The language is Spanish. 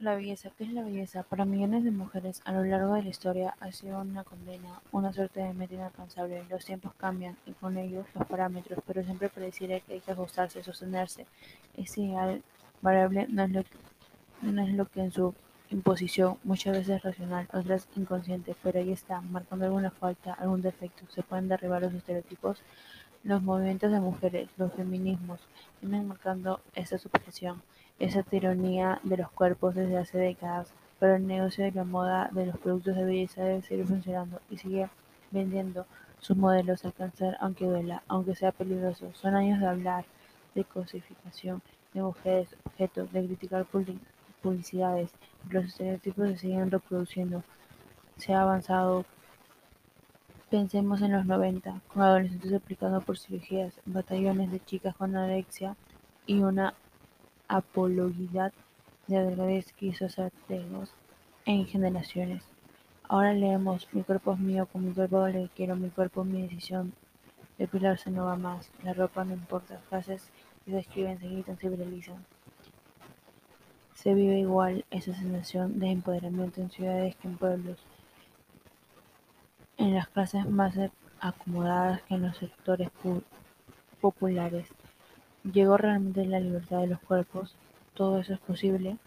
La belleza, ¿qué es la belleza? Para millones de mujeres a lo largo de la historia ha sido una condena, una suerte de meta inalcanzable. Los tiempos cambian y con ellos los parámetros, pero siempre pareciera que hay que ajustarse, sostenerse. Ese variable no es lo que, no es lo que en su imposición, muchas veces racional, otras inconsciente, pero ahí está, marcando alguna falta, algún defecto. Se pueden derribar los estereotipos. Los movimientos de mujeres, los feminismos, vienen marcando esta supresión esa tiranía de los cuerpos desde hace décadas, pero el negocio de la moda de los productos de belleza debe seguir funcionando y sigue vendiendo sus modelos al cáncer aunque duela, aunque sea peligroso. Son años de hablar de cosificación de mujeres, objetos, de criticar publicidades, los estereotipos se siguen reproduciendo. Se ha avanzado Pensemos en los 90, con adolescentes aplicando por cirugías, batallones de chicas con anorexia y una apología de delgadez que hizo en generaciones. Ahora leemos "Mi cuerpo es mío, con mi cuerpo le quiero, mi cuerpo mi decisión". Depilarse no va más, la ropa no importa, frases que se escriben, se gritan, se viralizan. Se vive igual esa sensación de empoderamiento en ciudades que en pueblos, en las clases más acomodadas que en los sectores populares. ¿Llegó realmente la libertad de los cuerpos? ¿Todo eso es posible?